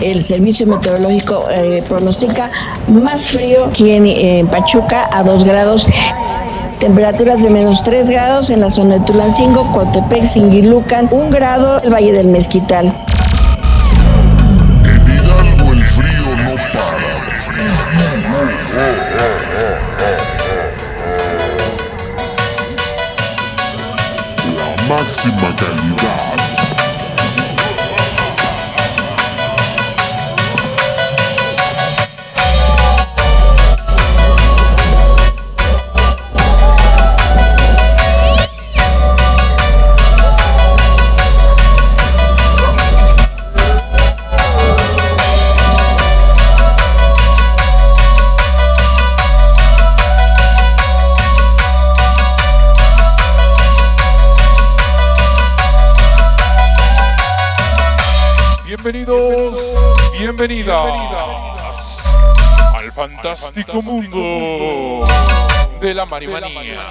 El servicio meteorológico eh, pronostica más frío en, en Pachuca a 2 grados. Temperaturas de menos 3 grados en la zona de Tulancingo, Coatepec, Singilucan, 1 grado el Valle del Mezquital. máxima qualidade. Bienvenidos, bienvenidas al fantástico mundo de la marimanía.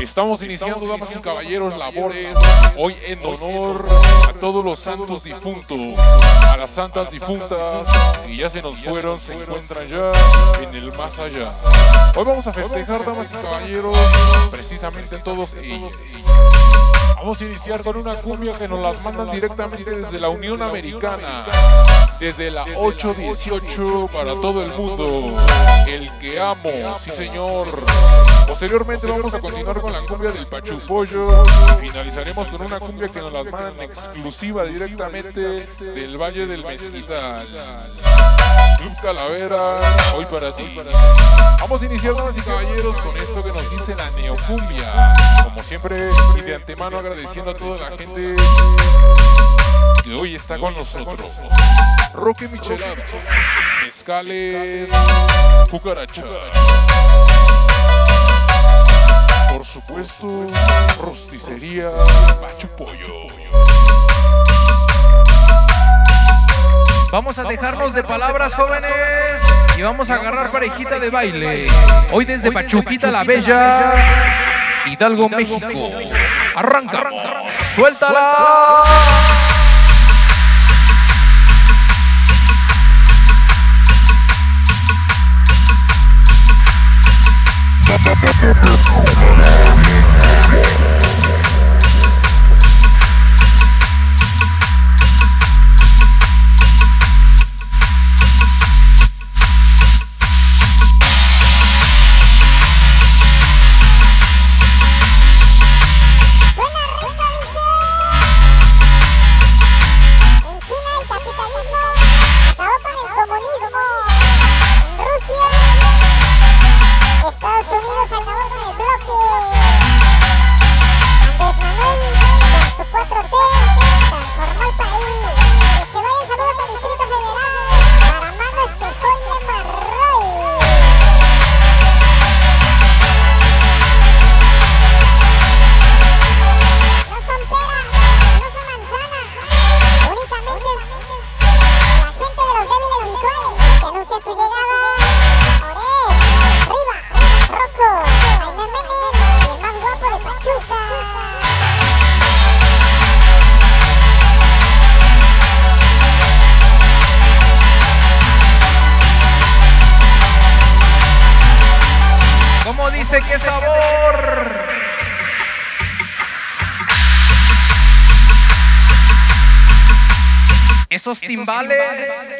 Estamos iniciando, damas y caballeros, labores hoy en honor a todos los santos difuntos, a las santas difuntas que ya se nos fueron, se encuentran ya en el más allá. Hoy vamos a festejar, damas y caballeros, precisamente todos ellos. Vamos a iniciar con una cumbia que nos las mandan directamente desde la Unión Americana, desde la 818 para todo el mundo. El que amo, sí señor. Posteriormente vamos a continuar con la cumbia del Pachupollo. Finalizaremos con una cumbia que nos las mandan exclusiva directamente del Valle del Mezquital. Club Calavera, hoy para ti. Vamos a iniciar, damas y caballeros, con esto que nos dice la neocumbia. Como siempre, y de antemano agradeciendo a toda la gente que hoy está con nosotros. Roque Michelada, Mezcales, Cucaracha. Por supuesto, rosticería. Pachu Pollo. Vamos a dejarnos de palabras, jóvenes, y vamos a agarrar parejita de baile. Hoy desde Pachuquita la Bella, Hidalgo, México. Arranca, suéltala. Oh, my God. Esos timbales. Estamos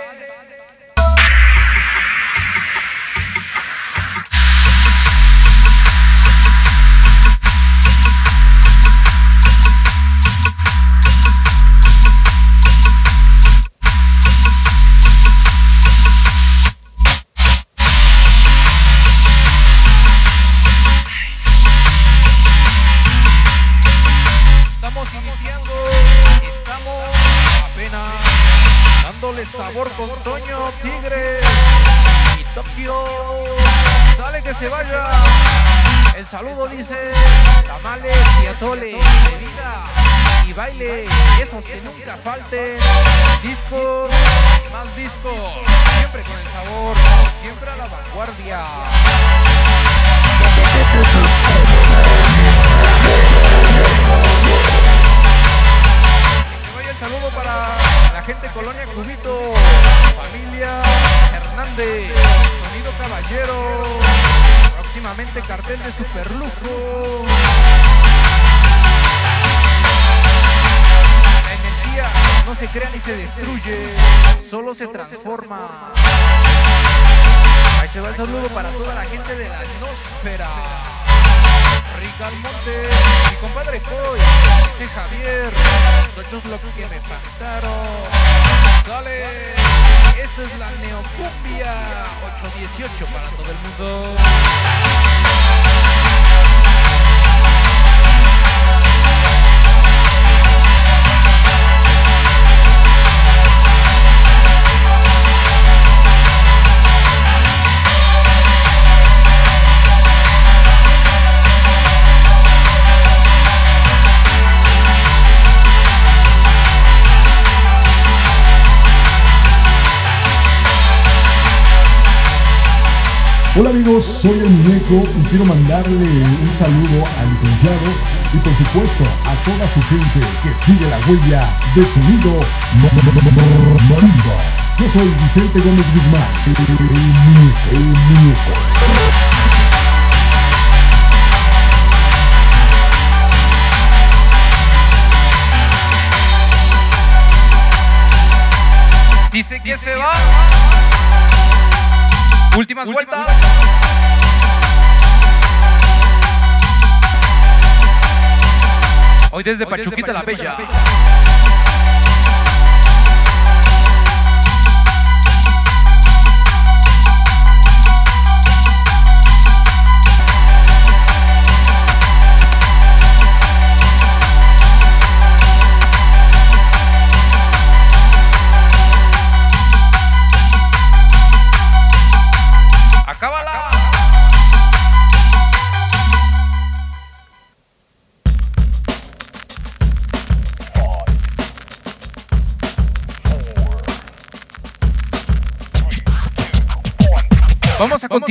baile. Y esos que nunca falten. Disco, más disco. Siempre con el sabor, siempre a la vanguardia. Que vaya el saludo para la gente Colonia Cubito, familia Hernández, Sonido Caballero, próximamente cartel de Superlujo. No se crea ni se destruye, solo se transforma. Ahí se va el saludo para toda la gente de la atmósfera. Rica Almonte, mi compadre Coy, ese Javier, los bloques que me faltaron. Sale, esta es la Neocumbia 818 para todo el mundo. Amigos, soy el muñeco y quiero mandarle un saludo al licenciado y por supuesto a toda su gente que sigue la huella de sonido marimba. Yo soy Vicente Gómez Guzmán, el, muñeco, el muñeco. Dice que se va. Últimas vueltas. Hoy desde Pachuquita la Bella.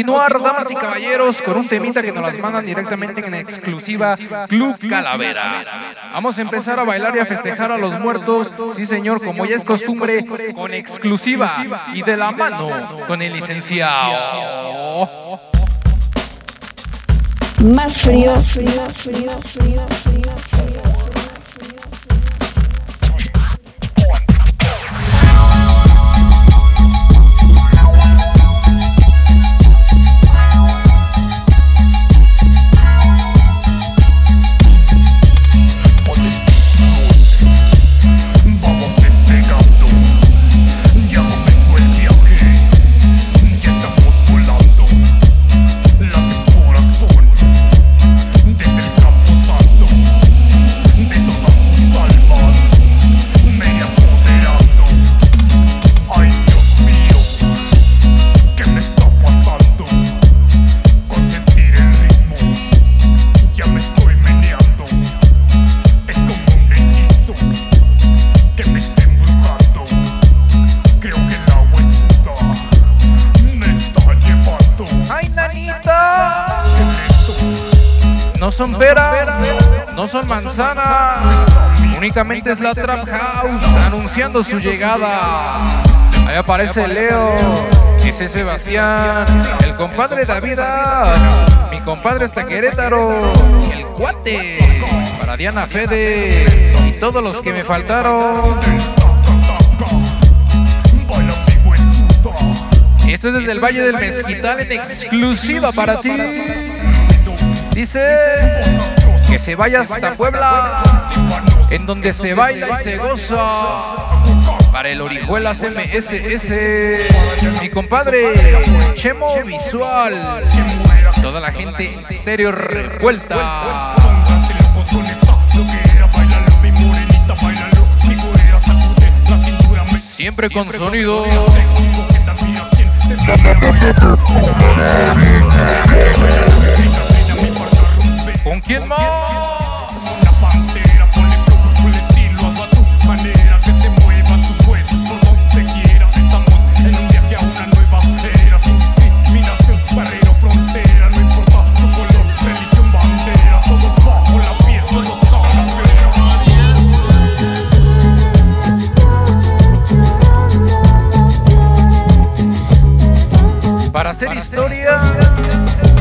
Continuar, damas y caballeros, con un temita que nos las mandan directamente en exclusiva Club Calavera. Vamos a empezar a bailar y a festejar a los muertos, sí señor, como ya es costumbre, con exclusiva y de la mano con el licenciado. Más frío, más frío, más frío, más frío, más frío, más frío, más frío, son peras, no son manzanas, únicamente es la Trap House anunciando su llegada. Ahí aparece Leo, ese Sebastián, el compadre David, mi compadre hasta Querétaro, el cuate, para Diana Fede y todos los que me faltaron. Esto es desde el Valle del Mezquital en exclusiva para ti. Dice que se vaya hasta Puebla, en donde se baila y se goza. Para el Orijuelas MSS, mi compadre Chemo Visual, toda la gente estéreo revuelta. Locos con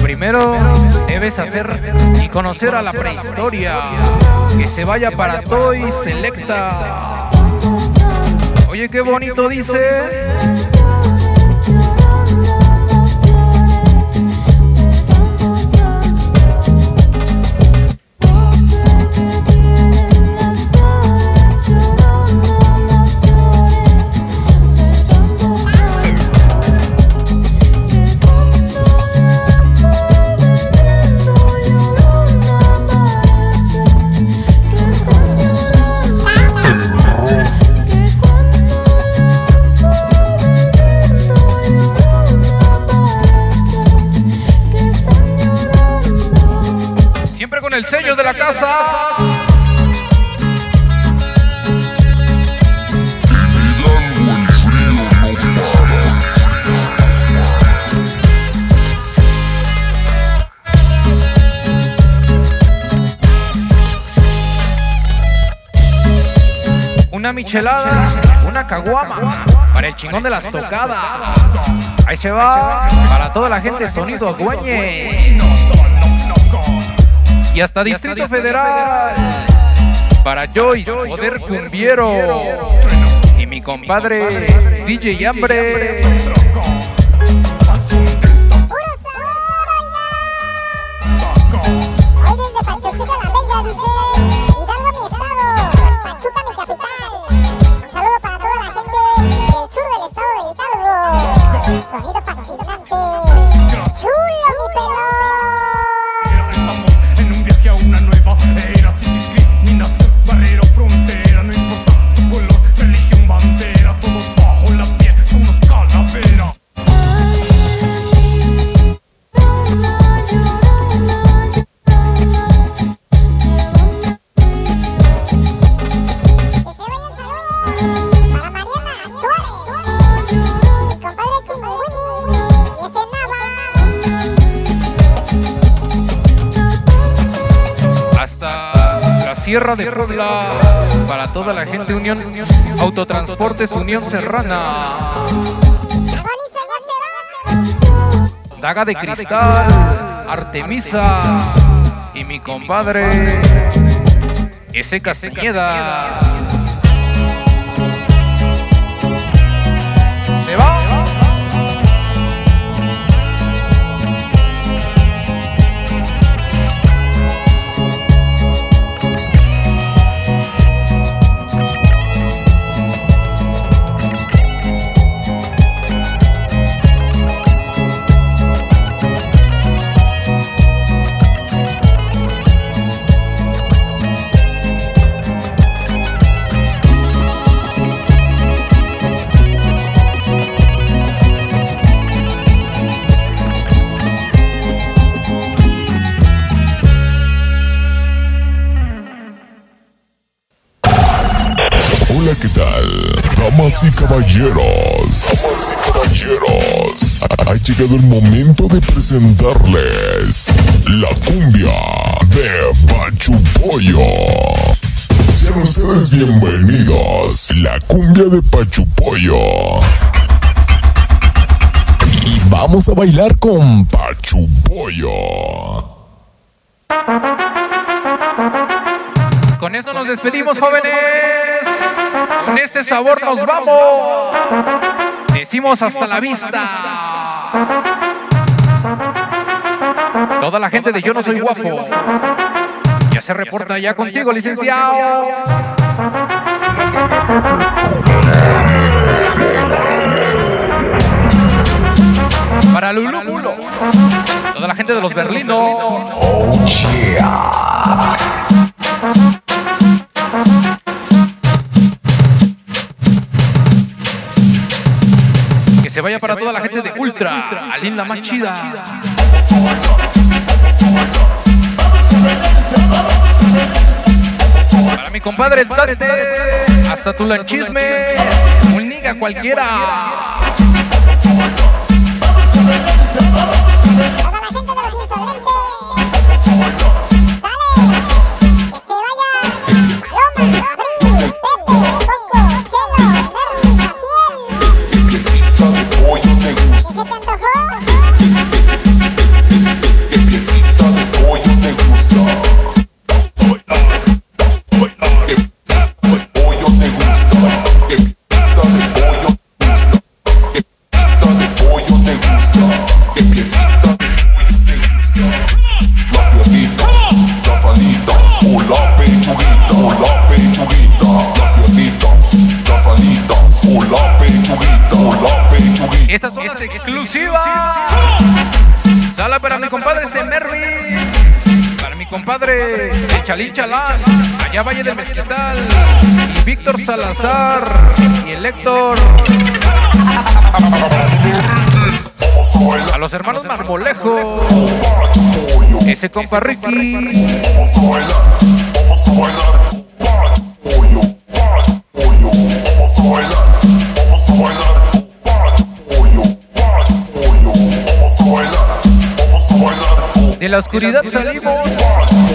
primero debes hacer y conocer a la prehistoria. Que se vaya para Toy Selecta. Oye, qué bonito dice. El sello de la casa. Una michelada, una caguama para el chingón de las tocadas. Ahí se va para toda la gente sonido Agüeñe. Y hasta Distrito Federal para Joyce, Poder Cumbiero. Y mi compadre DJ Hambre. Sierra de Puebla. Para toda la gente Unión Autotransportes Unión Serrana. Daga de Cristal Artemisa y mi compadre ese Castañeda Damas y caballeros. Damas y caballeros. Ha llegado el momento de presentarles la cumbia de Pachupollo. Sean ustedes bienvenidos. La cumbia de Pachupollo. Y vamos a bailar con Pachupollo. Con esto nos despedimos, jóvenes. Con este sabor nos vamos. Decimos hasta la vista. Toda la gente de Yo No Soy Guapo. Ya se reporta ya contigo, licenciado. Para Lulu, toda la gente de los Berlinos. Que se vaya para toda la gente de Ultra, Alin la más chida. Para mi compadre el Tate, hasta tu lanchisme, un niga cualquiera. Esta es este exclusiva. exclusiva. Sala para mi compadre Semervi. Para mi compadre Chalín Chalán. Allá Valle del Mezquital. Y Víctor Salazar. Y el Héctor. A los hermanos Marmolejo. Ese compa Ricky. Vamos a bailar. Vamos a bailar. De la oscuridad salimos.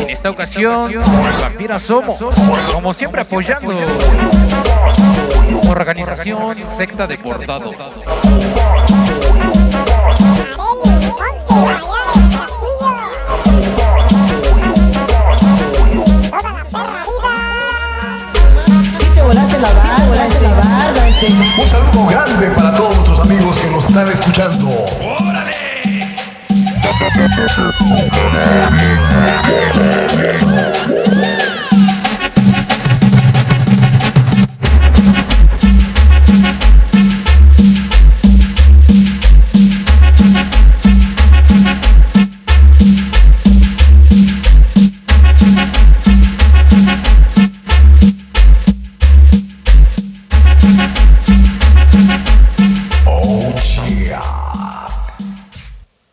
En esta ocasión, vampiras somos. Como siempre apoyando. Organización Secta de ese. Un saludo grande para todos nuestros amigos que nos están escuchando. ¡Órale!